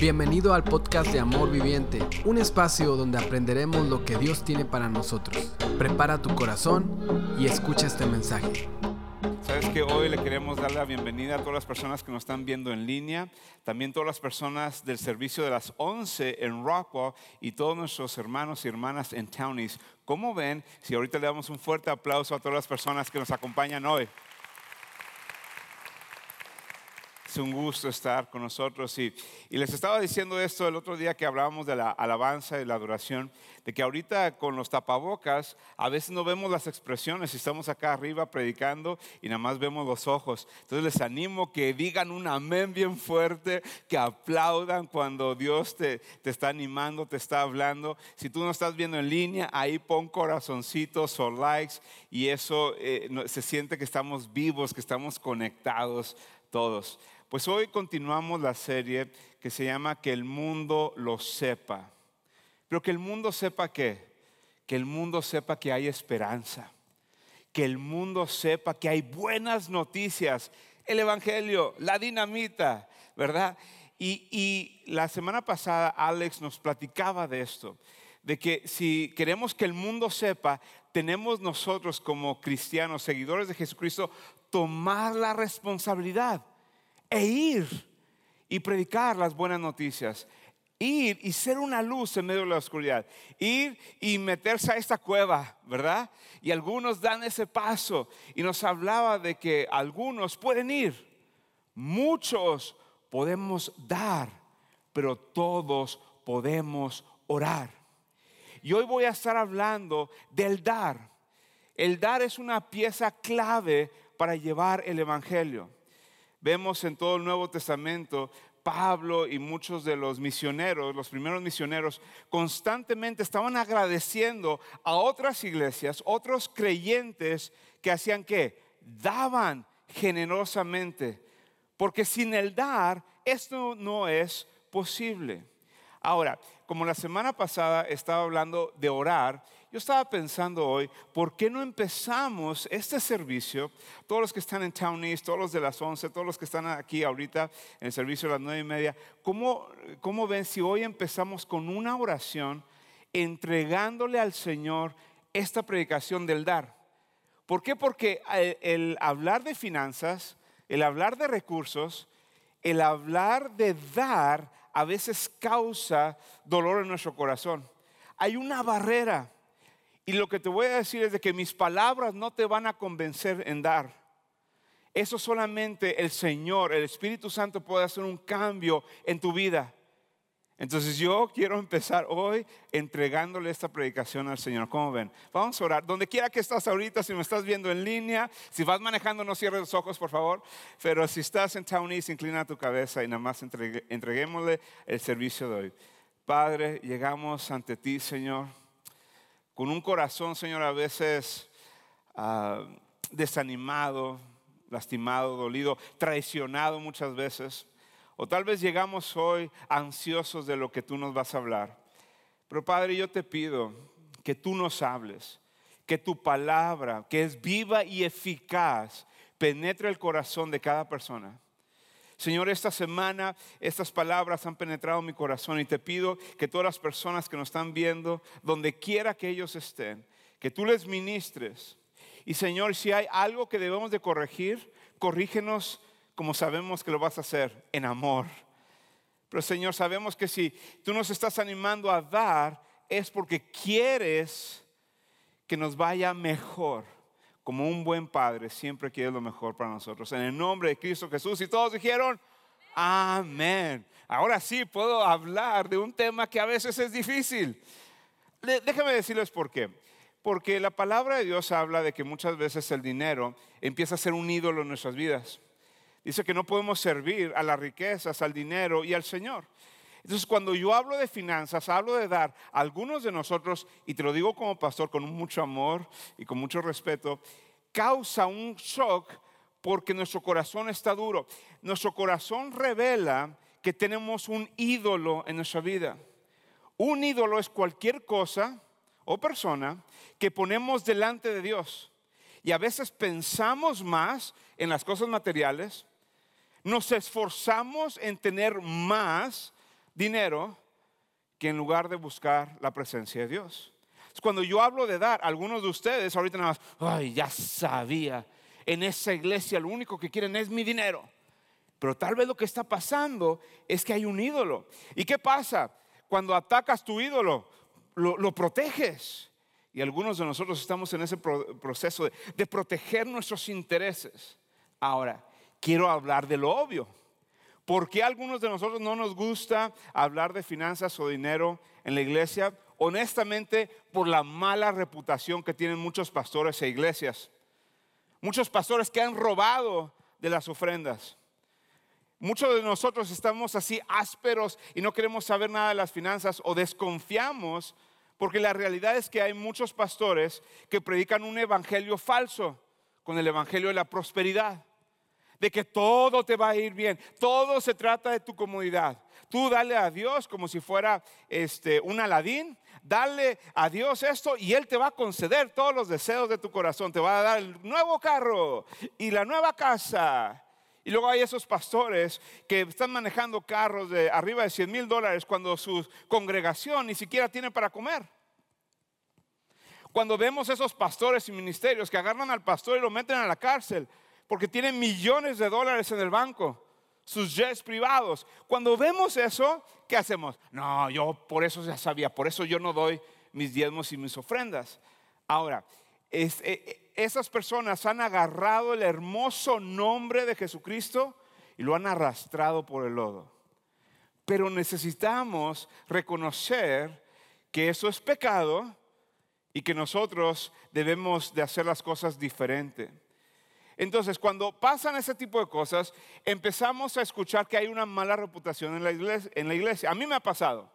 Bienvenido al podcast de Amor Viviente, un espacio donde aprenderemos lo que Dios tiene para nosotros. Prepara tu corazón y escucha este mensaje. Sabes que hoy le queremos dar la bienvenida a todas las personas que nos están viendo en línea, también todas las personas del servicio de las 11 en Rockwell y todos nuestros hermanos y hermanas en Townies. ¿Cómo ven si ahorita le damos un fuerte aplauso a todas las personas que nos acompañan hoy? Es un gusto estar con nosotros. Y, y, les estaba diciendo esto el otro día que hablábamos de la alabanza y la adoración, de que ahorita con los tapabocas a veces no vemos las expresiones estamos acá arriba predicando y nada más vemos los ojos. Entonces les animo que digan un amén bien fuerte, que aplaudan cuando Dios te, te está animando, te está hablando. Si tú no estás viendo en línea, ahí pon corazoncitos o likes y eso eh, se siente que estamos vivos, que estamos conectados todos. Pues hoy continuamos la serie que se llama Que el mundo lo sepa. Pero que el mundo sepa qué? Que el mundo sepa que hay esperanza. Que el mundo sepa que hay buenas noticias. El Evangelio, la dinamita, ¿verdad? Y, y la semana pasada Alex nos platicaba de esto de que si queremos que el mundo sepa, tenemos nosotros como cristianos, seguidores de Jesucristo, tomar la responsabilidad e ir y predicar las buenas noticias. Ir y ser una luz en medio de la oscuridad. Ir y meterse a esta cueva, ¿verdad? Y algunos dan ese paso. Y nos hablaba de que algunos pueden ir. Muchos podemos dar, pero todos podemos orar. Y hoy voy a estar hablando del dar. El dar es una pieza clave para llevar el Evangelio. Vemos en todo el Nuevo Testamento Pablo y muchos de los misioneros, los primeros misioneros, constantemente estaban agradeciendo a otras iglesias, otros creyentes que hacían qué? Daban generosamente. Porque sin el dar, esto no es posible. Ahora, como la semana pasada estaba hablando de orar, yo estaba pensando hoy, ¿por qué no empezamos este servicio? Todos los que están en Town East, todos los de las 11, todos los que están aquí ahorita en el servicio de las 9 y media, ¿cómo, cómo ven si hoy empezamos con una oración entregándole al Señor esta predicación del dar? ¿Por qué? Porque el hablar de finanzas, el hablar de recursos, el hablar de dar a veces causa dolor en nuestro corazón. Hay una barrera. Y lo que te voy a decir es de que mis palabras no te van a convencer en dar. Eso solamente el Señor, el Espíritu Santo puede hacer un cambio en tu vida. Entonces yo quiero empezar hoy entregándole esta predicación al Señor. ¿Cómo ven? Vamos a orar. Donde quiera que estás ahorita, si me estás viendo en línea, si vas manejando, no cierres los ojos, por favor. Pero si estás en Town East, inclina tu cabeza y nada más entreguémosle el servicio de hoy. Padre, llegamos ante ti, Señor, con un corazón, Señor, a veces ah, desanimado, lastimado, dolido, traicionado muchas veces. O tal vez llegamos hoy ansiosos de lo que tú nos vas a hablar. Pero Padre, yo te pido que tú nos hables, que tu palabra, que es viva y eficaz, penetre el corazón de cada persona. Señor, esta semana estas palabras han penetrado mi corazón y te pido que todas las personas que nos están viendo, donde quiera que ellos estén, que tú les ministres. Y Señor, si hay algo que debemos de corregir, corrígenos como sabemos que lo vas a hacer en amor. Pero Señor, sabemos que si tú nos estás animando a dar, es porque quieres que nos vaya mejor. Como un buen padre, siempre quieres lo mejor para nosotros. En el nombre de Cristo Jesús. Y todos dijeron, amén. Ahora sí puedo hablar de un tema que a veces es difícil. Déjame decirles por qué. Porque la palabra de Dios habla de que muchas veces el dinero empieza a ser un ídolo en nuestras vidas. Dice que no podemos servir a las riquezas, al dinero y al Señor. Entonces, cuando yo hablo de finanzas, hablo de dar, algunos de nosotros, y te lo digo como pastor con mucho amor y con mucho respeto, causa un shock porque nuestro corazón está duro. Nuestro corazón revela que tenemos un ídolo en nuestra vida. Un ídolo es cualquier cosa o persona que ponemos delante de Dios. Y a veces pensamos más en las cosas materiales, nos esforzamos en tener más dinero que en lugar de buscar la presencia de Dios. Cuando yo hablo de dar, algunos de ustedes ahorita nada más, ay, ya sabía, en esa iglesia lo único que quieren es mi dinero. Pero tal vez lo que está pasando es que hay un ídolo. ¿Y qué pasa? Cuando atacas tu ídolo, lo, proteges. Y algunos de nosotros estamos en ese proceso de proteger nuestros intereses. Ahora, quiero hablar de lo obvio. ¿Por qué algunos de nosotros no nos gusta hablar de finanzas o dinero en la iglesia? Honestamente, por la mala reputación que tienen muchos pastores e iglesias. Muchos pastores que han robado de las ofrendas. Muchos de nosotros estamos así ásperos y no queremos saber nada de las finanzas o desconfiamos porque la realidad es que hay muchos pastores que predican un evangelio falso con el evangelio de la prosperidad. De que todo te va a ir bien, todo se trata de tu comodidad. Tú dale a Dios como si fuera este, un aladín, dale a Dios esto y Él te va a conceder todos los deseos de tu corazón. Te va a dar el nuevo carro y la nueva casa y luego hay esos pastores que están manejando carros de arriba de 100 mil dólares cuando su congregación ni siquiera tiene para comer. Cuando vemos esos pastores y ministerios que agarran al pastor y lo meten a la cárcel porque tienen millones de dólares en el banco, sus jets privados. Cuando vemos eso, ¿qué hacemos? No, yo por eso ya sabía, por eso yo no doy mis diezmos y mis ofrendas. Ahora, es, eh, eh, esas personas han agarrado el hermoso nombre de Jesucristo y lo han arrastrado por el lodo. Pero necesitamos reconocer que eso es pecado y que nosotros debemos de hacer las cosas diferente. Entonces, cuando pasan ese tipo de cosas, empezamos a escuchar que hay una mala reputación en la iglesia. A mí me ha pasado.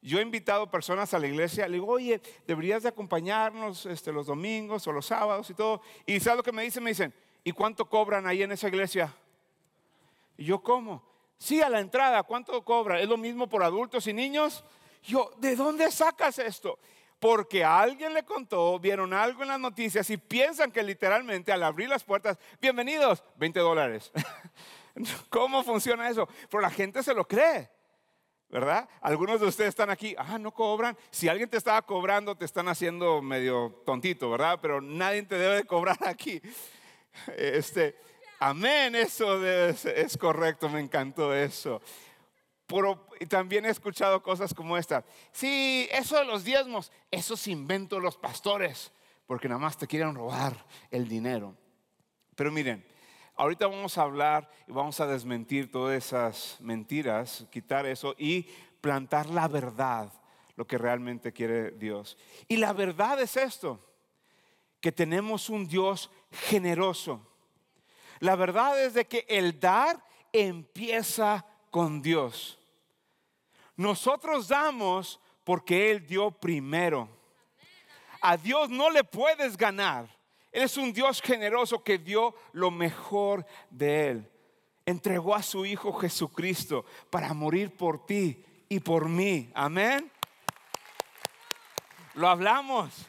Yo he invitado personas a la iglesia, le digo, oye, deberías de acompañarnos este, los domingos o los sábados y todo. Y ¿sabes lo que me dicen? Me dicen, ¿y cuánto cobran ahí en esa iglesia? Y yo, ¿cómo? Sí, a la entrada, ¿cuánto cobran? ¿Es lo mismo por adultos y niños? Yo, ¿de dónde sacas esto? Porque alguien le contó, vieron algo en las noticias y piensan que literalmente al abrir las puertas, bienvenidos, 20 dólares. ¿Cómo funciona eso? Pero la gente se lo cree. ¿verdad? Algunos de ustedes están aquí, ah, no cobran. Si alguien te estaba cobrando, te están haciendo medio tontito, ¿verdad? Pero nadie te debe de cobrar aquí. Este, amén, eso es, correcto, me encantó eso. Pero también he escuchado cosas como esta. Sí, eso de los diezmos, eso se inventó los pastores, porque nada más te quieren robar el dinero. Pero miren, Ahorita vamos a hablar y vamos a desmentir todas esas mentiras, quitar eso y plantar la verdad, lo que realmente quiere Dios. Y la verdad es esto, que tenemos un Dios generoso. La verdad es de que el dar empieza con Dios. Nosotros damos porque Él dio primero. A Dios no le puedes ganar. Él es un Dios generoso que dio lo mejor de Él. Entregó a su Hijo Jesucristo para morir por ti y por mí. Amén. Lo hablamos.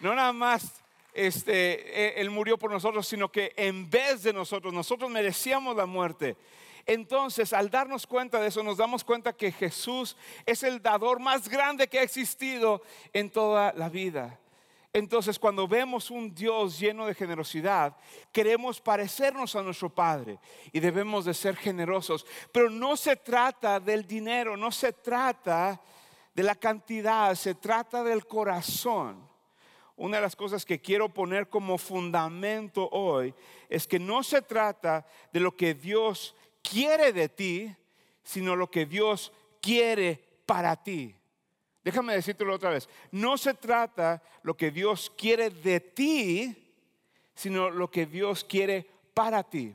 No nada más este, e, Él murió por nosotros, sino que en vez de nosotros, nosotros merecíamos la muerte. Entonces, al darnos cuenta de eso, nos damos cuenta que Jesús es el dador más grande que ha existido en toda la vida. Entonces, cuando vemos un Dios lleno de generosidad, queremos parecernos a nuestro Padre y debemos de ser generosos. Pero no se trata del dinero, no se trata de la cantidad, se trata del corazón. Una de las cosas que quiero poner como fundamento hoy es que no se trata de lo que Dios quiere de ti, sino lo que Dios quiere para ti. Déjame decírtelo otra vez. No se trata lo que Dios quiere de ti, sino lo que Dios quiere para ti.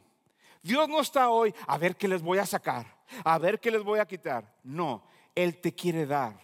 Dios no está hoy a ver qué les voy a sacar, a ver qué les voy a quitar. No, Él te quiere dar.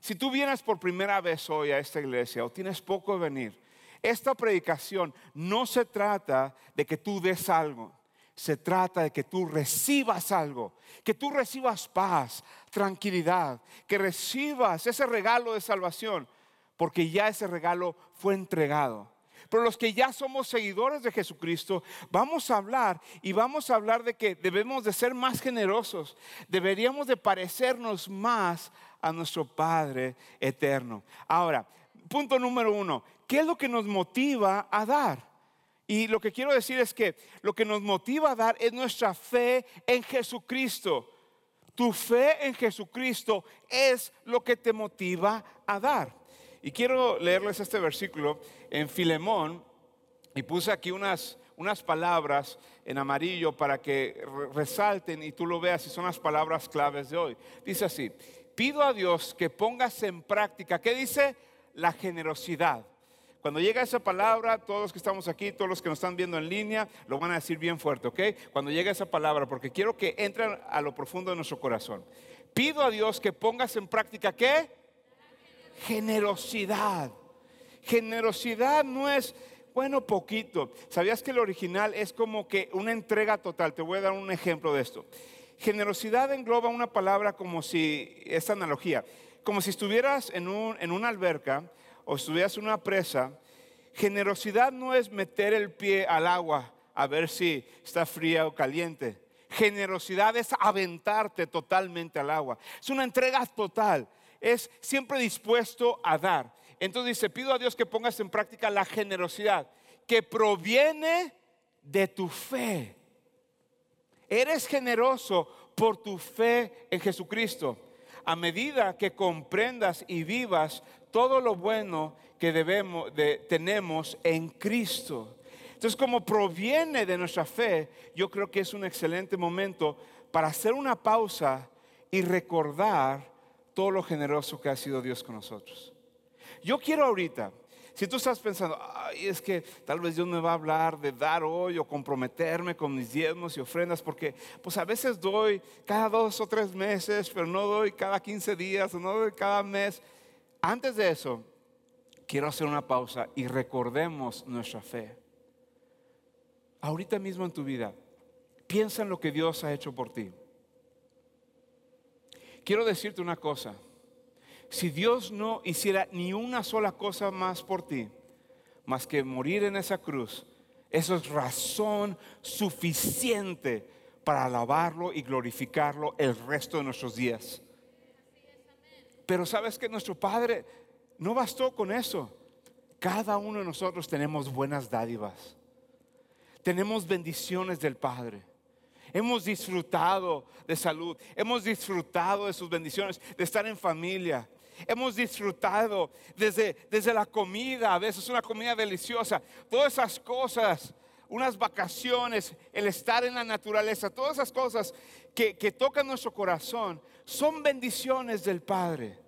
Si tú vienes por primera vez hoy a esta iglesia o tienes poco de venir, esta predicación no se trata de que tú des algo se trata de que tú recibas algo, que tú recibas paz, tranquilidad, que recibas ese regalo de salvación, porque ya ese regalo fue entregado. Pero los que ya somos seguidores de Jesucristo, vamos a hablar y vamos a hablar de que debemos de ser más generosos, deberíamos de parecernos más a nuestro Padre eterno. Ahora, punto número uno, ¿qué es lo que nos motiva a dar? Y lo que quiero decir es que lo que nos motiva a dar es nuestra fe en Jesucristo. Tu fe en Jesucristo es lo que te motiva a dar. Y quiero leerles este versículo en Filemón y puse aquí unas, unas palabras en amarillo para que resalten y tú lo veas y son las palabras claves de hoy. Dice así, pido a Dios que pongas en práctica, ¿qué dice? La generosidad. Cuando llega esa palabra, todos los que estamos aquí, todos los que nos están viendo en línea, lo van a decir bien fuerte, ¿ok? Cuando llega esa palabra, porque quiero que entren a lo profundo de nuestro corazón. Pido a Dios que pongas en práctica, ¿qué? Generosidad. Generosidad no es, bueno, poquito. ¿Sabías que el original es como que una entrega total? Te voy a dar un ejemplo de esto. Generosidad engloba una palabra como si, esta analogía, como si estuvieras en, un, en una alberca o estuvieras en una presa. Generosidad no es meter el pie al agua a ver si está fría o caliente. Generosidad es aventarte totalmente al agua. Es una entrega total es siempre dispuesto a dar. Entonces dice, pido a Dios que pongas en práctica la generosidad que proviene de tu fe. Eres generoso por tu fe en Jesucristo. A medida que comprendas y vivas todo lo bueno que debemos tenemos en Cristo. Entonces, como proviene de nuestra fe, yo creo que es un excelente momento para hacer una pausa y recordar todo lo generoso que ha sido Dios con nosotros. Yo quiero ahorita, si tú estás pensando, Ay, es que tal vez Dios me va a hablar de dar hoy o comprometerme con mis diezmos y ofrendas, porque pues a veces doy cada dos o tres meses, pero no doy cada 15 días o no doy cada mes. Antes de eso, quiero hacer una pausa y recordemos nuestra fe. Ahorita mismo en tu vida, piensa en lo que Dios ha hecho por ti. Quiero decirte una cosa. Si Dios no hiciera ni una sola cosa más por ti, más que morir en esa cruz, eso es razón suficiente para alabarlo y glorificarlo el resto de nuestros días. Pero sabes que nuestro Padre no bastó con eso. Cada uno de nosotros tenemos buenas dádivas. Tenemos bendiciones del Padre. Hemos disfrutado de salud, hemos disfrutado de sus bendiciones, de estar en familia. Hemos disfrutado desde, desde la comida, a veces una comida deliciosa, todas esas cosas, unas vacaciones, el estar en la naturaleza, todas esas cosas que, que tocan nuestro corazón, son bendiciones del Padre.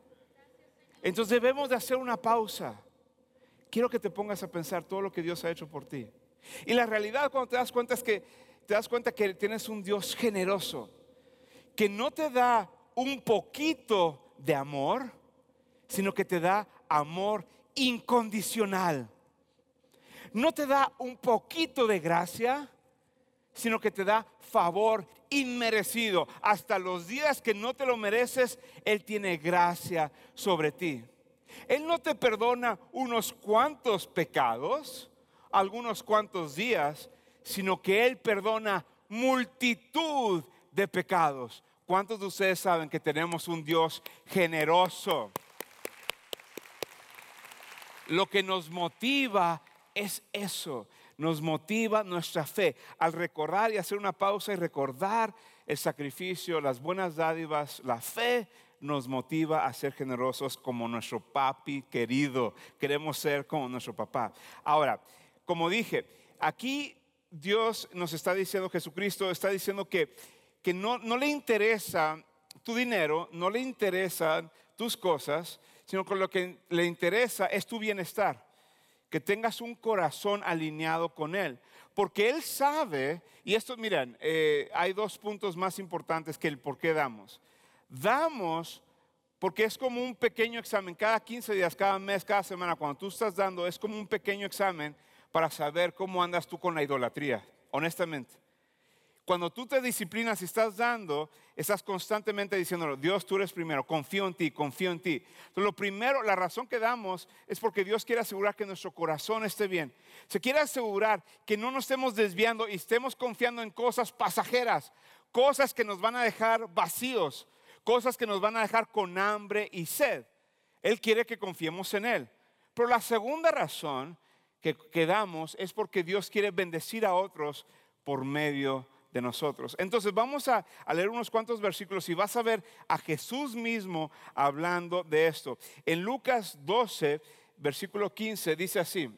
Entonces debemos de hacer una pausa. Quiero que te pongas a pensar todo lo que Dios ha hecho por ti. Y la realidad cuando te das cuenta es que te das cuenta que tienes un Dios generoso, que no te da un poquito de amor, sino que te da amor incondicional. No te da un poquito de gracia, sino que te da favor inmerecido. Hasta los días que no te lo mereces, Él tiene gracia sobre ti. Él no te perdona unos cuantos pecados, algunos cuantos días, sino que Él perdona multitud de pecados. ¿Cuántos de ustedes saben que tenemos un Dios generoso? Lo que nos motiva es eso, nos motiva nuestra fe. Al recordar y hacer una pausa y recordar el sacrificio, las buenas dádivas, la fe nos motiva a ser generosos como nuestro papi querido. Queremos ser como nuestro papá. Ahora, como dije, aquí Dios nos está diciendo, Jesucristo está diciendo que, que no, no le interesa tu dinero, no le interesan tus cosas, sino que lo que le interesa es tu bienestar, que tengas un corazón alineado con Él. Porque Él sabe, y esto, miren, eh, hay dos puntos más importantes que el por qué damos. Damos porque es como un pequeño examen, cada 15 días, cada mes, cada semana, cuando tú estás dando, es como un pequeño examen para saber cómo andas tú con la idolatría, honestamente. Cuando tú te disciplinas y estás dando, Estás constantemente diciéndolo, Dios, tú eres primero, confío en ti, confío en ti. Entonces, lo primero, la razón que damos es porque Dios quiere asegurar que nuestro corazón esté bien. Se quiere asegurar que no nos estemos desviando y estemos confiando en cosas pasajeras, cosas que nos van a dejar vacíos, cosas que nos van a dejar con hambre y sed. Él quiere que confiemos en Él. Pero la segunda razón que, damos es porque Dios quiere bendecir a otros por medio de nosotros. Entonces vamos a, leer unos cuantos versículos y vas a ver a Jesús mismo hablando de esto. En Lucas 12, versículo 15, dice así,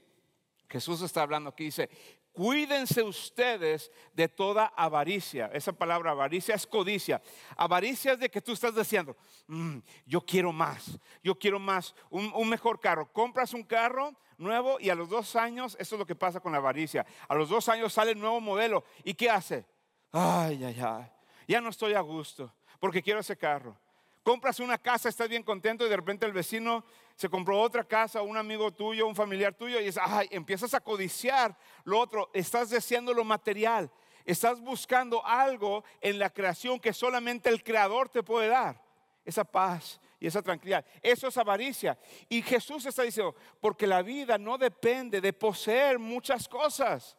Jesús está hablando aquí, dice, cuídense ustedes de toda avaricia. Esa palabra avaricia es codicia. Avaricia es de que tú estás diciendo, mm, yo quiero más, yo quiero más, un, un, mejor carro. Compras un carro nuevo y a los dos años, eso es lo que pasa con la avaricia, a los dos años sale el nuevo modelo. ¿Y qué hace? Ay, ay, ay, ya no estoy a gusto porque quiero ese carro. Compras una casa, estás bien contento y de repente el vecino se compró otra casa, un amigo tuyo, un familiar tuyo y es, ay, empiezas a codiciar lo otro, estás deseando lo material, estás buscando algo en la creación que solamente el creador te puede dar, esa paz y esa tranquilidad. Eso es avaricia. Y Jesús está diciendo, porque la vida no depende de poseer muchas cosas.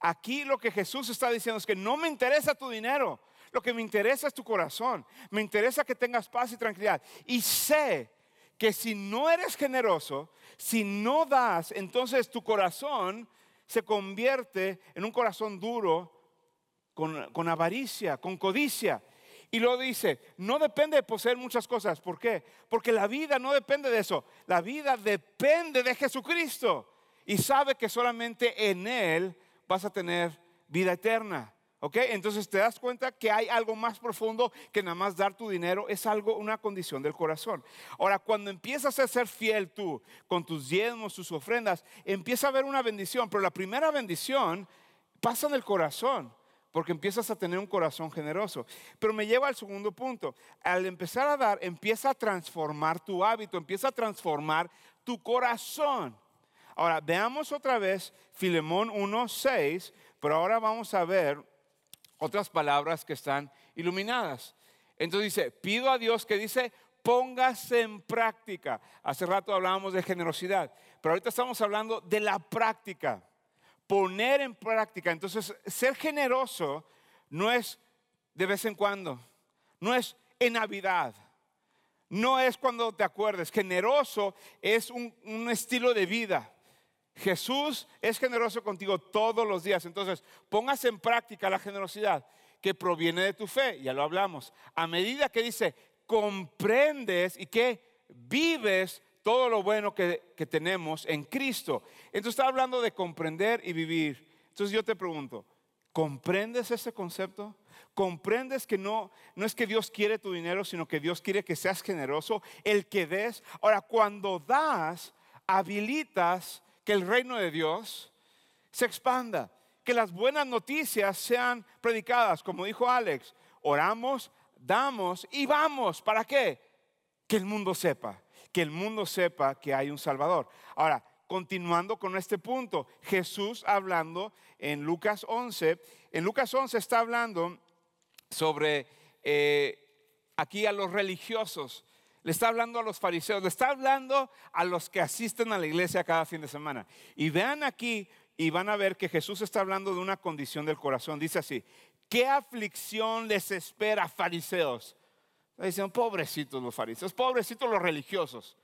Aquí lo que Jesús está diciendo es que no me interesa tu dinero, lo que me interesa es tu corazón, me interesa que tengas paz y tranquilidad. Y sé que si no eres generoso, si no das, entonces tu corazón se convierte en un corazón duro con, avaricia, con codicia. Y lo dice, no depende de poseer muchas cosas. ¿Por qué? Porque la vida no depende de eso. La vida depende de Jesucristo. Y sabe que solamente en Él vas a tener vida eterna. ¿Ok? Entonces te das cuenta que hay algo más profundo que nada más dar tu dinero, es algo, una condición del corazón. Ahora, cuando empiezas a ser fiel tú con tus diezmos, tus ofrendas, empieza a haber una bendición, pero la primera bendición pasa en el corazón, porque empiezas a tener un corazón generoso. Pero me lleva al segundo punto. Al empezar a dar, empieza a transformar tu hábito, empieza a transformar tu corazón. Ahora, veamos otra vez Filemón 1.6, pero ahora vamos a ver otras palabras que están iluminadas. Entonces dice, pido a Dios que dice, póngase en práctica. Hace rato hablábamos de generosidad, pero ahorita estamos hablando de la práctica, poner en práctica. Entonces, ser generoso no es de vez en cuando, no es en Navidad, no es cuando te acuerdes. Generoso es un, un estilo de vida. Jesús es generoso contigo todos los días. Entonces, pongas en práctica la generosidad que proviene de tu fe. Ya lo hablamos. A medida que dice, comprendes y que vives todo lo bueno que, que tenemos en Cristo. Entonces está hablando de comprender y vivir. Entonces yo te pregunto, ¿comprendes ese concepto? ¿Comprendes que no, no es que Dios quiere tu dinero, sino que Dios quiere que seas generoso, el que des? Ahora, cuando das, habilitas que el reino de Dios se expanda, que las buenas noticias sean predicadas, como dijo Alex, oramos, damos y vamos. ¿Para qué? Que el mundo sepa, que el mundo sepa que hay un Salvador. Ahora, continuando con este punto, Jesús hablando en Lucas 11, en Lucas 11 está hablando sobre eh, aquí a los religiosos le está hablando a los fariseos, le está hablando a los que asisten a la iglesia cada fin de semana. Y vean aquí y van a ver que Jesús está hablando de una condición del corazón. Dice así, ¿qué aflicción les espera fariseos? Dicen, pobrecitos los fariseos, pobrecitos los religiosos.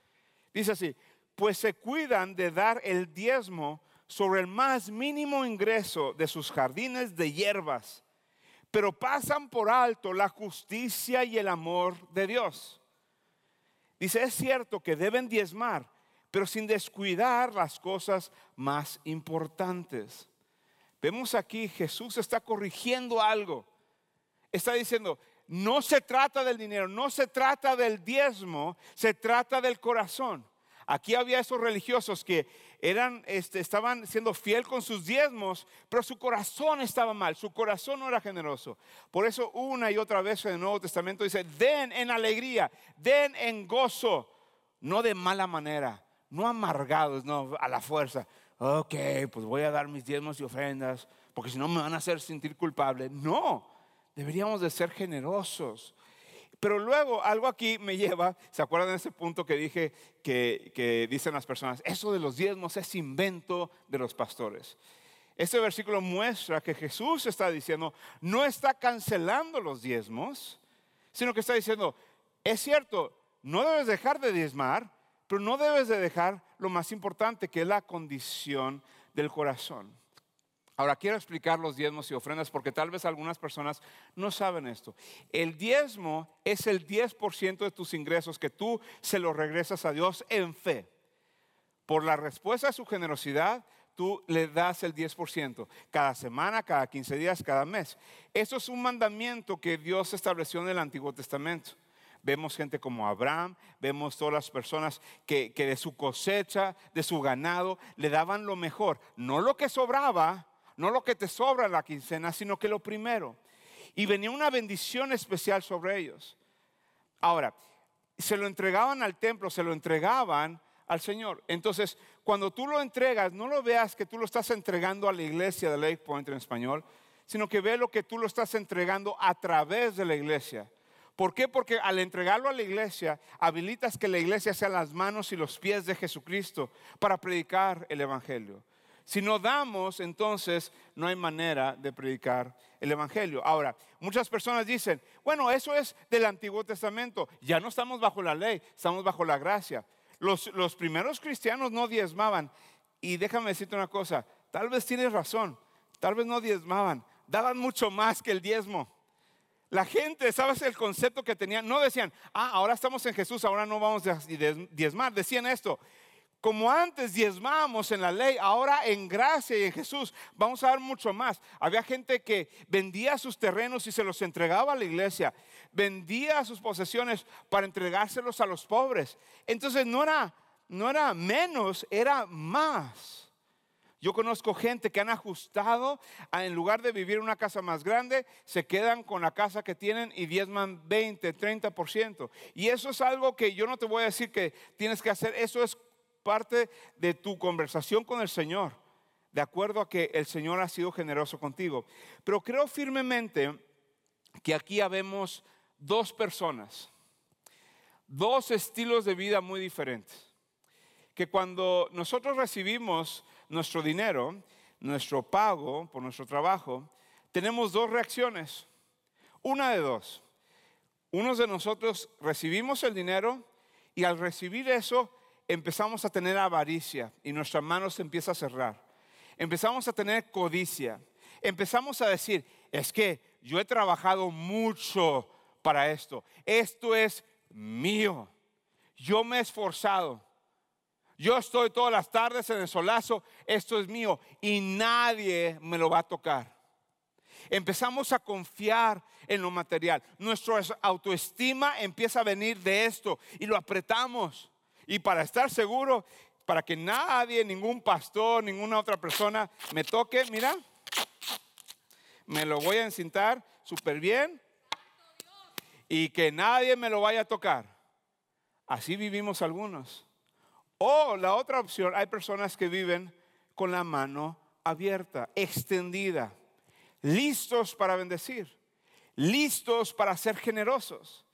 Dice así, pues se cuidan de dar el diezmo sobre el más mínimo ingreso de sus jardines de hierbas, pero pasan por alto la justicia y el amor de Dios. Dice, es cierto que deben diezmar, pero sin descuidar las cosas más importantes. Vemos aquí, Jesús está corrigiendo algo. Está diciendo, no se trata del dinero, no se trata del diezmo, se trata del corazón. Aquí había esos religiosos que eran, este, estaban siendo fiel con sus diezmos, pero su corazón estaba mal, su corazón no era generoso. Por eso una y otra vez en el Nuevo Testamento dice, den en alegría, den en gozo, no de mala manera, no amargados, no a la fuerza. Ok, pues voy a dar mis diezmos y ofrendas, porque si no me van a hacer sentir culpable. No, deberíamos de ser generosos. Pero luego algo aquí me lleva, ¿se acuerdan de ese punto que dije que, dicen las personas? Eso de los diezmos es invento de los pastores. Este versículo muestra que Jesús está diciendo, no está cancelando los diezmos, sino que está diciendo, es cierto, no debes dejar de diezmar, pero no debes de dejar lo más importante, que es la condición del corazón. Ahora quiero explicar los diezmos y ofrendas porque tal vez algunas personas no saben esto. El diezmo es el 10% de tus ingresos que tú se los regresas a Dios en fe. Por la respuesta a su generosidad, tú le das el 10%, cada semana, cada 15 días, cada mes. Eso es un mandamiento que Dios estableció en el Antiguo Testamento. Vemos gente como Abraham, vemos todas las personas que, que de su cosecha, de su ganado, le daban lo mejor, no lo que sobraba, no lo que te sobra la quincena, sino que lo primero. Y venía una bendición especial sobre ellos. Ahora, se lo entregaban al templo, se lo entregaban al Señor. Entonces, cuando tú lo entregas, no lo veas que tú lo estás entregando a la iglesia de Lake Point en español, sino que ve lo que tú lo estás entregando a través de la iglesia. ¿Por qué? Porque al entregarlo a la iglesia, habilitas que la iglesia sea las manos y los pies de Jesucristo para predicar el Evangelio. Si no damos, entonces no hay manera de predicar el Evangelio. Ahora, muchas personas dicen, bueno, eso es del Antiguo Testamento, ya no estamos bajo la ley, estamos bajo la gracia. Los, primeros cristianos no diezmaban. Y déjame decirte una cosa, tal vez tienes razón, tal vez no diezmaban, daban mucho más que el diezmo. La gente, ¿sabes el concepto que tenían? No decían, ah, ahora estamos en Jesús, ahora no vamos a diezmar. Decían esto, como antes diezmábamos en la ley, ahora en gracia y en Jesús vamos a dar mucho más. Había gente que vendía sus terrenos y se los entregaba a la iglesia, vendía sus posesiones para entregárselos a los pobres. Entonces no era, no era menos, era más. Yo conozco gente que han ajustado, en lugar de vivir en una casa más grande, se quedan con la casa que tienen y diezman 20, 30%. Y eso es algo que yo no te voy a decir que tienes que hacer, eso es parte de tu conversación con el Señor, de acuerdo a que el Señor ha sido generoso contigo. Pero creo firmemente que aquí habemos dos personas, dos estilos de vida muy diferentes. Que cuando nosotros recibimos nuestro dinero, nuestro pago por nuestro trabajo, tenemos dos reacciones. Una de dos. Unos de nosotros recibimos el dinero y al recibir eso empezamos a tener avaricia y nuestra mano se empieza a cerrar. Empezamos a tener codicia. Empezamos a decir, es que yo he trabajado mucho para esto. Esto es mío. Yo me he esforzado. Yo estoy todas las tardes en el solazo. Esto es mío y nadie me lo va a tocar. Empezamos a confiar en lo material. Nuestra autoestima empieza a venir de esto y lo apretamos. Y para estar seguro, para que nadie, ningún pastor, ninguna otra persona me toque, mira, me lo voy a encintar súper bien y que nadie me lo vaya a tocar. Así vivimos algunos. O la otra opción, hay personas que viven con la mano abierta, extendida, listos para bendecir, listos para ser generosos.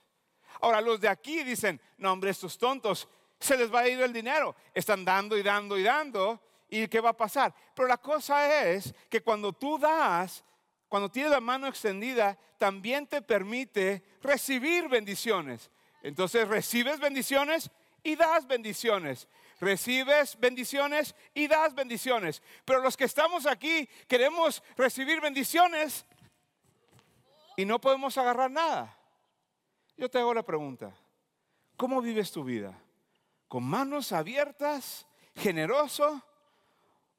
Ahora, los de aquí dicen, no hombre, estos tontos, se les va a ir el dinero. Están dando y dando y dando. ¿Y qué va a pasar? Pero la cosa es que cuando tú das, cuando tienes la mano extendida, también te permite recibir bendiciones. Entonces recibes bendiciones y das bendiciones. Recibes bendiciones y das bendiciones. Pero los que estamos aquí queremos recibir bendiciones y no podemos agarrar nada. Yo te hago la pregunta, ¿cómo vives tu vida? Con manos abiertas, generoso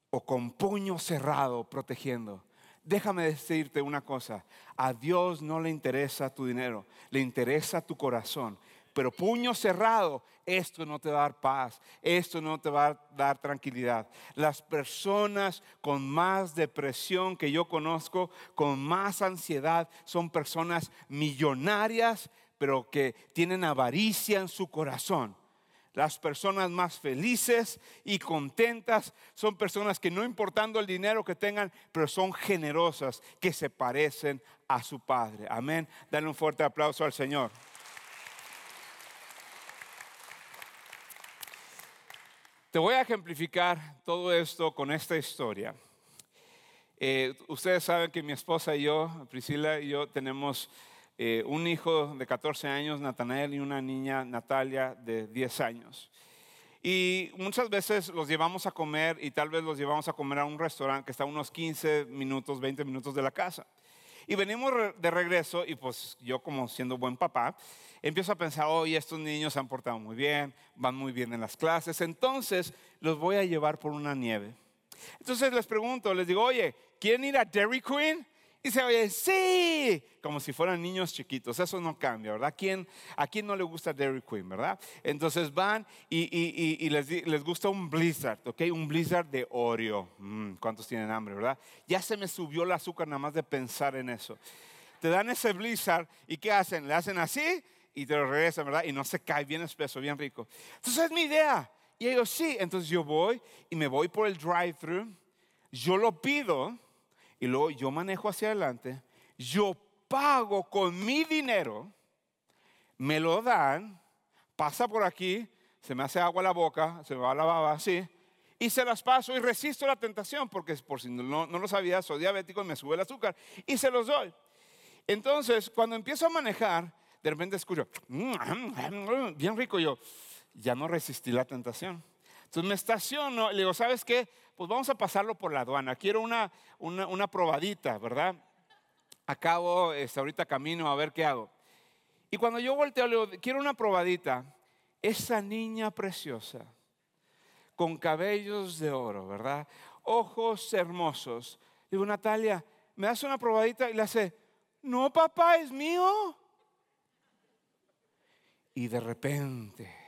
o con puño cerrado protegiendo. Déjame decirte una cosa, a Dios no le interesa tu dinero, le interesa tu corazón. Pero puño cerrado, esto no te va a dar paz, esto no te va a dar tranquilidad. Las personas con más depresión que yo conozco, con más ansiedad, son personas millonarias, pero que tienen avaricia en su corazón Las personas más felices y contentas son personas que no importando el dinero que tengan, pero son generosas, que se parecen a su Padre. Amén. Dale un fuerte aplauso al Señor. Te voy a ejemplificar todo esto con esta historia. Eh, ustedes saben que mi esposa y yo, Priscila y yo, tenemos eh, un hijo de 14 años, Natanael, y una niña, Natalia, de 10 años. Y muchas veces los llevamos a comer y tal vez los llevamos a comer a un restaurante que está a unos 15 minutos, 20 minutos de la casa. Y venimos de regreso y pues yo como siendo buen papá, empiezo a pensar, oye, estos niños se han portado muy bien, van muy bien en las clases, entonces los voy a llevar por una nieve. Entonces les pregunto, les digo, oye, ¿quieren ir a Dairy Queen? Y se oye, sí, como si fueran niños chiquitos. Eso no cambia, ¿verdad? ¿A quién, a quién no le gusta Dairy Queen, verdad? Entonces van y, les, gusta un Blizzard, ¿ok? Un Blizzard de Oreo. Mm, ¿Cuántos tienen hambre, verdad? Ya se me subió el azúcar nada más de pensar en eso. Te dan ese Blizzard y ¿qué hacen? Le hacen así y te lo regresan, ¿verdad? Y no se cae bien espeso, bien rico. Entonces es mi idea. Y ellos sí. Entonces yo voy y me voy por el drive-thru. Yo lo pido y luego yo manejo hacia adelante, yo pago con mi dinero, me lo dan, pasa por aquí, se me hace agua la boca, se me va la baba así, y se las paso y resisto la tentación, porque por si no, no lo sabía, soy diabético y me sube el azúcar, y se los doy. Entonces, cuando empiezo a manejar, de repente escucho, mm, bien rico yo, ya no resistí la tentación. Entonces me estaciono, le digo, ¿sabes qué? Pues vamos a pasarlo por la aduana. Quiero una, una, probadita, ¿verdad? Acabo, este, ahorita camino a ver qué hago. Y cuando yo volteo, le digo, quiero una probadita. Esa niña preciosa, con cabellos de oro, ¿verdad? Ojos hermosos. Digo, Natalia, ¿me das una probadita? Y le hace, no, papá, es mío. Y de repente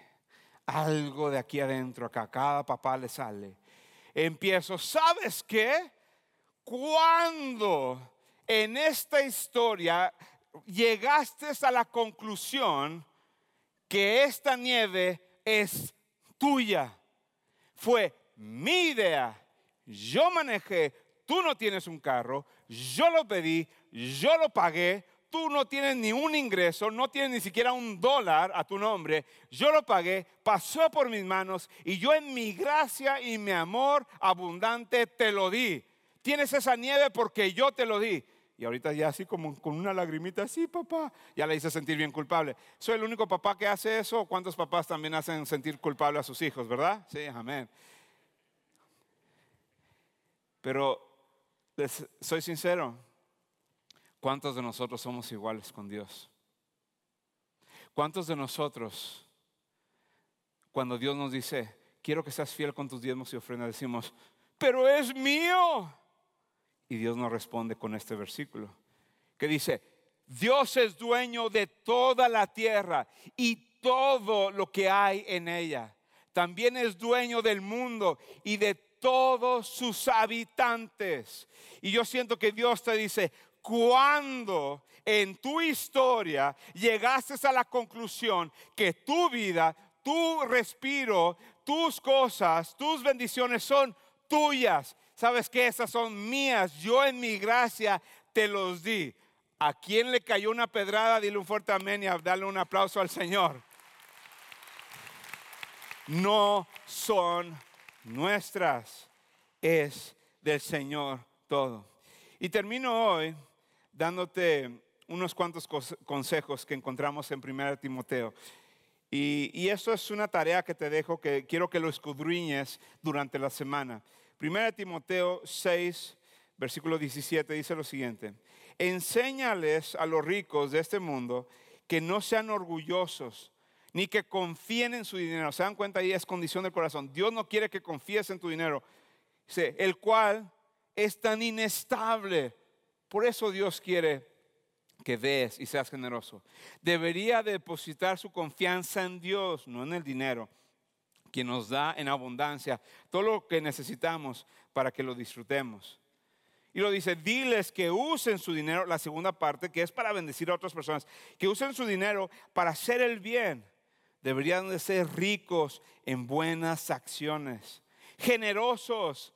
algo de aquí adentro, acá, cada papá le sale. Empiezo, ¿sabes qué? Cuando en esta historia llegaste a la conclusión que esta nieve es tuya, fue mi idea, yo manejé, tú no tienes un carro, yo lo pedí, yo lo pagué, tú no tienes ni un ingreso, no tienes ni siquiera un dólar a tu nombre, yo lo pagué, pasó por mis manos y yo en mi gracia y mi amor abundante te lo di. Tienes esa nieve porque yo te lo di. Y ahorita ya así como con una lagrimita, sí papá, ya le hice sentir bien culpable. Soy el único papá que hace eso. ¿Cuántos papás también hacen sentir culpable a sus hijos, verdad? Sí, amén. Pero soy sincero, ¿Cuántos de nosotros somos iguales con Dios? ¿Cuántos de nosotros, cuando Dios nos dice, quiero que seas fiel con tus diezmos y ofrendas, decimos, pero es mío? Y Dios nos responde con este versículo, que dice, Dios es dueño de toda la tierra y todo lo que hay en ella. También es dueño del mundo y de todos sus habitantes. Y yo siento que Dios te dice, cuando en tu historia llegaste a la conclusión que tu vida, tu respiro, tus cosas, tus bendiciones son tuyas. ¿Sabes que Esas son mías. Yo en mi gracia te los di. ¿A quién le cayó una pedrada? Dile un fuerte amén y dale un aplauso al Señor. No son nuestras, es del Señor todo. Y termino hoy dándote unos cuantos consejos que encontramos en 1 Timoteo. Y, y eso es una tarea que te dejo que quiero que lo escudriñes durante la semana. 1 Timoteo 6, versículo 17 dice lo siguiente. Enséñales a los ricos de este mundo que no sean orgullosos ni que confíen en su dinero. ¿Se dan cuenta ahí? Es condición del corazón. Dios no quiere que confíes en tu dinero. El cual es tan inestable por eso Dios quiere que des y seas generoso. Debería depositar su confianza en Dios, no en el dinero, quien nos da en abundancia todo lo que necesitamos para que lo disfrutemos. Y lo dice, diles que usen su dinero, la segunda parte, que es para bendecir a otras personas, que usen su dinero para hacer el bien, deberían de ser ricos en buenas acciones, generosos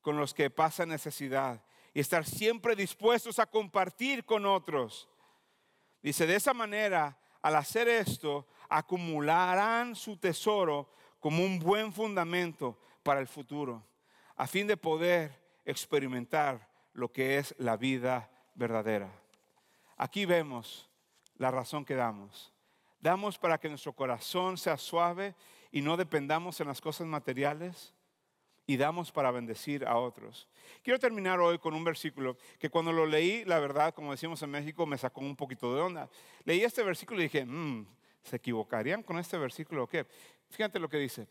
con los que pasan necesidad y estar siempre dispuestos a compartir con otros. Dice, de esa manera, al hacer esto, acumularán su tesoro como un buen fundamento para el futuro, a fin de poder experimentar lo que es la vida verdadera. Aquí vemos la razón que damos. Damos para que nuestro corazón sea suave y no dependamos en las cosas materiales y damos para bendecir a otros. Quiero terminar hoy con un versículo que cuando lo leí, la verdad, como decimos en México, me sacó un poquito de onda. Leí este versículo y dije, mm, ¿se equivocarían con este versículo o qué? Fíjate lo que dice.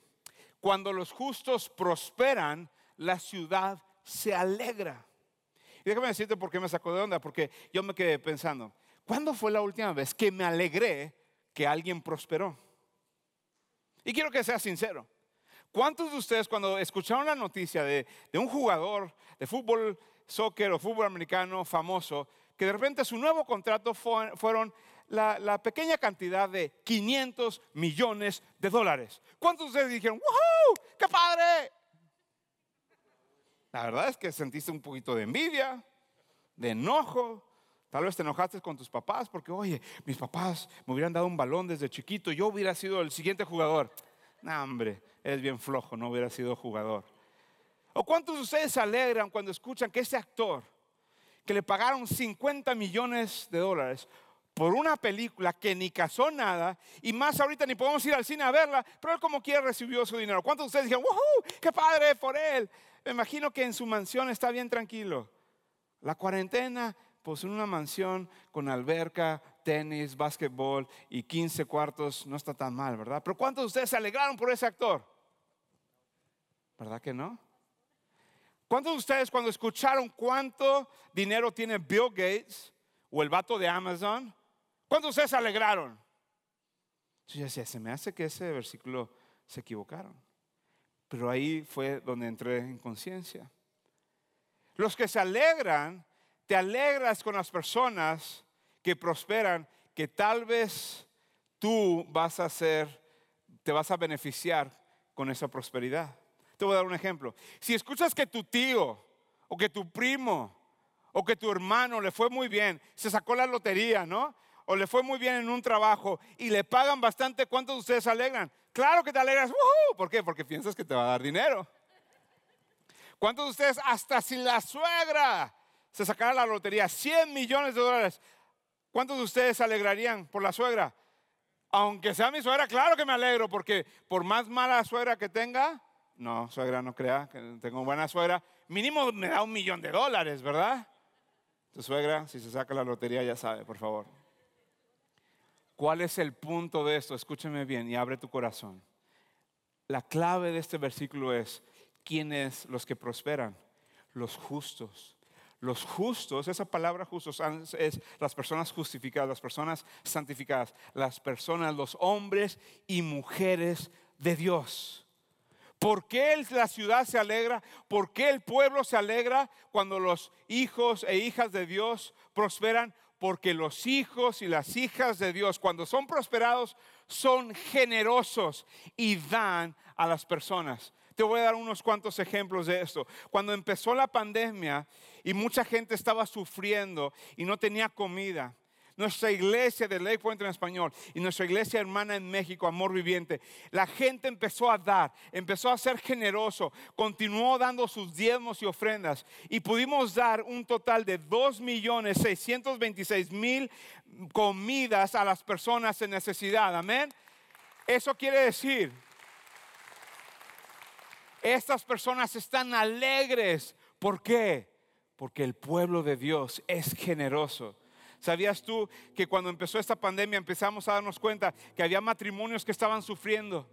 Cuando los justos prosperan, la ciudad se alegra. Y déjame decirte por qué me sacó de onda, porque yo me quedé pensando, ¿cuándo fue la última vez que me alegré que alguien prosperó? Y quiero que sea sincero. ¿Cuántos de ustedes cuando escucharon la noticia de, un jugador de fútbol, soccer o fútbol americano famoso, que de repente su nuevo contrato fueron la, pequeña cantidad de 500 millones de dólares? ¿Cuántos de ustedes dijeron, ¡Woohoo! ¡Qué padre! La verdad es que sentiste un poquito de envidia, de enojo. Tal vez te enojaste con tus papás porque, oye, mis papás me hubieran dado un balón desde chiquito, yo hubiera sido el siguiente jugador. No, hombre, es bien flojo, no hubiera sido jugador. ¿O cuántos de ustedes se alegran cuando escuchan que ese actor, que le pagaron 50 millones de dólares por una película que ni casó nada, y más ahorita ni podemos ir al cine a verla, pero él como quiera recibió su dinero? ¿Cuántos de ustedes dijeron, ¡Woohoo! ¡Qué padre por él! Me imagino que en su mansión está bien tranquilo. La cuarentena, pues en una mansión con alberca, tenis, básquetbol y 15 cuartos, no está tan mal, ¿verdad? Pero ¿cuántos de ustedes se alegraron por ese actor? ¿Verdad que no? ¿Cuántos de ustedes cuando escucharon cuánto dinero tiene Bill Gates o el vato de Amazon, cuántos de ustedes se alegraron? Yo decía, se me hace que ese versículo se equivocaron. Pero ahí fue donde entré en conciencia. Los que se alegran, te alegras con las personas que prosperan, que tal vez tú vas a ser, te vas a beneficiar con esa prosperidad. Te voy a dar un ejemplo. Si escuchas que tu tío o que tu primo o que tu hermano le fue muy bien, se sacó la lotería, ¿no? O le fue muy bien en un trabajo y le pagan bastante, ¿cuántos de ustedes alegran? Claro que te alegras. ¿Por qué? Porque piensas que te va a dar dinero. ¿Cuántos de ustedes, hasta si la suegra se sacara la lotería, 100 millones de dólares, ¿cuántos de ustedes se alegrarían por la suegra? Aunque sea mi suegra, claro que me alegro, porque por más mala suegra que tenga, no, suegra, no crea que tengo buena suegra, mínimo me da un millón de dólares, ¿verdad? Tu suegra, si se saca la lotería, ya sabe, por favor. ¿Cuál es el punto de esto? Escúchame bien y abre tu corazón. La clave de este versículo es, ¿quiénes los que prosperan? Los justos. Los justos, esa palabra justos es las personas justificadas, las personas santificadas, las personas, los hombres y mujeres de Dios. ¿Por qué la ciudad se alegra? ¿Por qué el pueblo se alegra cuando los hijos e hijas de Dios prosperan? porque los hijos y las hijas de Dios, cuando son prosperados, son generosos y dan a las personas. Te voy a dar unos cuantos ejemplos de esto. Cuando empezó la pandemia y mucha gente estaba sufriendo y no tenía comida, nuestra iglesia de Lake Point en español y nuestra iglesia hermana en México, Amor Viviente, la gente empezó a dar, empezó a ser generoso, continuó dando sus diezmos y ofrendas y pudimos dar un total de 2 millones 626 mil comidas a las personas en necesidad. Amén. Eso quiere decir, estas personas están alegres. ¿Por qué? Porque el pueblo de Dios es generoso. ¿Sabías tú que cuando empezó esta pandemia empezamos a darnos cuenta que había matrimonios que estaban sufriendo?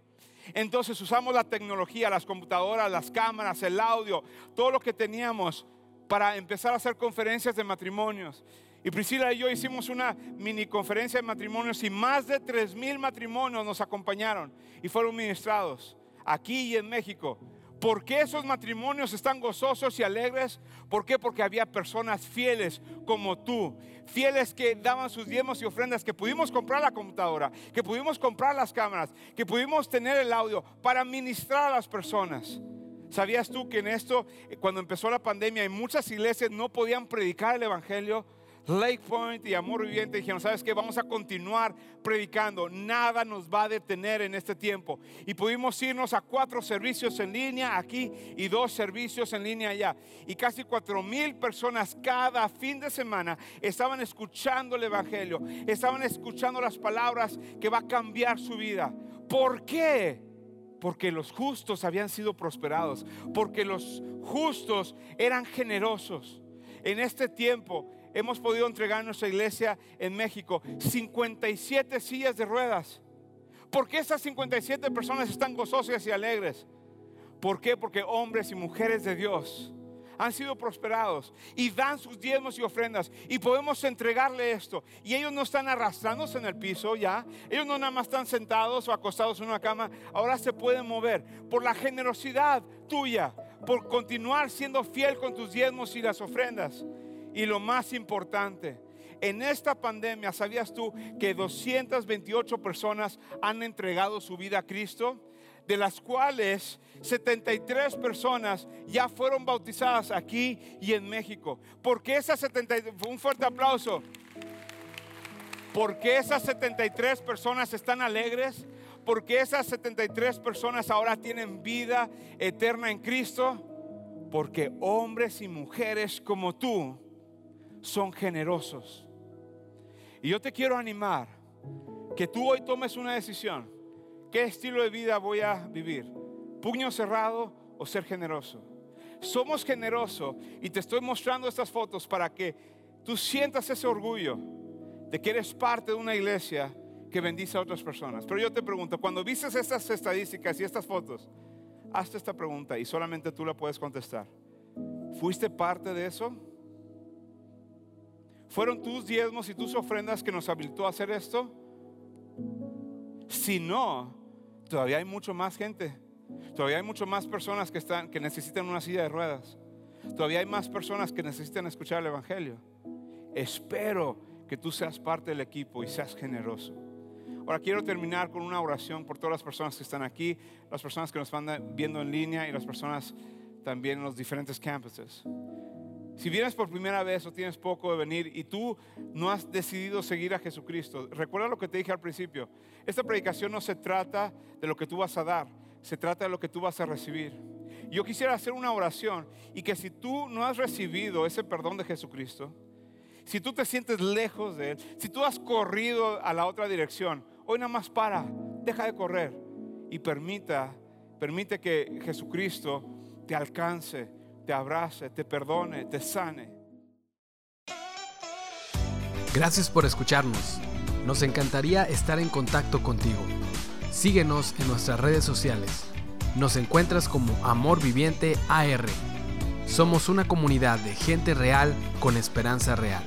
Entonces usamos la tecnología, las computadoras, las cámaras, el audio, todo lo que teníamos para empezar a hacer conferencias de matrimonios. Y Priscila y yo hicimos una mini conferencia de matrimonios y más de 3 mil matrimonios nos acompañaron y fueron ministrados aquí y en México ¿Por qué esos matrimonios están gozosos y alegres? ¿Por qué? Porque había personas fieles como tú, fieles que daban sus diezmos y ofrendas, que pudimos comprar la computadora, que pudimos comprar las cámaras, que pudimos tener el audio para ministrar a las personas. ¿Sabías tú que en esto, cuando empezó la pandemia, en muchas iglesias no podían predicar el Evangelio? Lake Point y Amor Viviente dijeron, ¿sabes qué? Vamos a continuar predicando. Nada nos va a detener en este tiempo. Y pudimos irnos a cuatro servicios en línea aquí y dos servicios en línea allá. Y casi cuatro mil personas cada fin de semana estaban escuchando el Evangelio. Estaban escuchando las palabras que va a cambiar su vida. ¿Por qué? Porque los justos habían sido prosperados. Porque los justos eran generosos. En este tiempo hemos podido entregar nuestra iglesia en México 57 sillas de ruedas. ¿Por qué esas 57 personas están gozosas y alegres? ¿Por qué? Porque hombres y mujeres de Dios han sido prosperados y dan sus diezmos y ofrendas y podemos entregarle esto. Y ellos no están arrastrándose en el piso ya, ellos no nada más están sentados o acostados en una cama, ahora se pueden mover por la generosidad tuya, por continuar siendo fiel con tus diezmos y las ofrendas. Y lo más importante, en esta pandemia, ¿sabías tú que 228 personas han entregado su vida a Cristo? De las cuales 73 personas ya fueron bautizadas aquí y en México. ¿Por qué esas 73? Un fuerte aplauso. ¿Por qué esas 73 personas están alegres? Porque esas 73 personas ahora tienen vida eterna en Cristo. Porque hombres y mujeres como tú son generosos. Y yo te quiero animar que tú hoy tomes una decisión. ¿Qué estilo de vida voy a vivir? ¿Puño cerrado o ser generoso? Somos generosos y te estoy mostrando estas fotos para que tú sientas ese orgullo de que eres parte de una iglesia que bendice a otras personas. Pero yo te pregunto, cuando vistes estas estadísticas y estas fotos, hazte esta pregunta y solamente tú la puedes contestar. ¿Fuiste parte de eso? ¿Fueron tus diezmos y tus ofrendas que nos habilitó a hacer esto? Si no, todavía hay mucho más gente. Todavía hay mucho más personas que, están, que necesitan una silla de ruedas. Todavía hay más personas que necesitan escuchar el Evangelio. Espero que tú seas parte del equipo y seas generoso. Ahora quiero terminar con una oración por todas las personas que están aquí, las personas que nos van viendo en línea y las personas también en los diferentes campuses. Si vienes por primera vez o tienes poco de venir y tú no has decidido seguir a Jesucristo, recuerda lo que te dije al principio. Esta predicación no se trata de lo que tú vas a dar, se trata de lo que tú vas a recibir. Yo quisiera hacer una oración y que si tú no has recibido ese perdón de Jesucristo, si tú te sientes lejos de Él, si tú has corrido a la otra dirección, hoy nada más para, deja de correr y permita, permite que Jesucristo te alcance te abrace, te perdone, te sane. Gracias por escucharnos. Nos encantaría estar en contacto contigo. Síguenos en nuestras redes sociales. Nos encuentras como Amor Viviente AR. Somos una comunidad de gente real con esperanza real.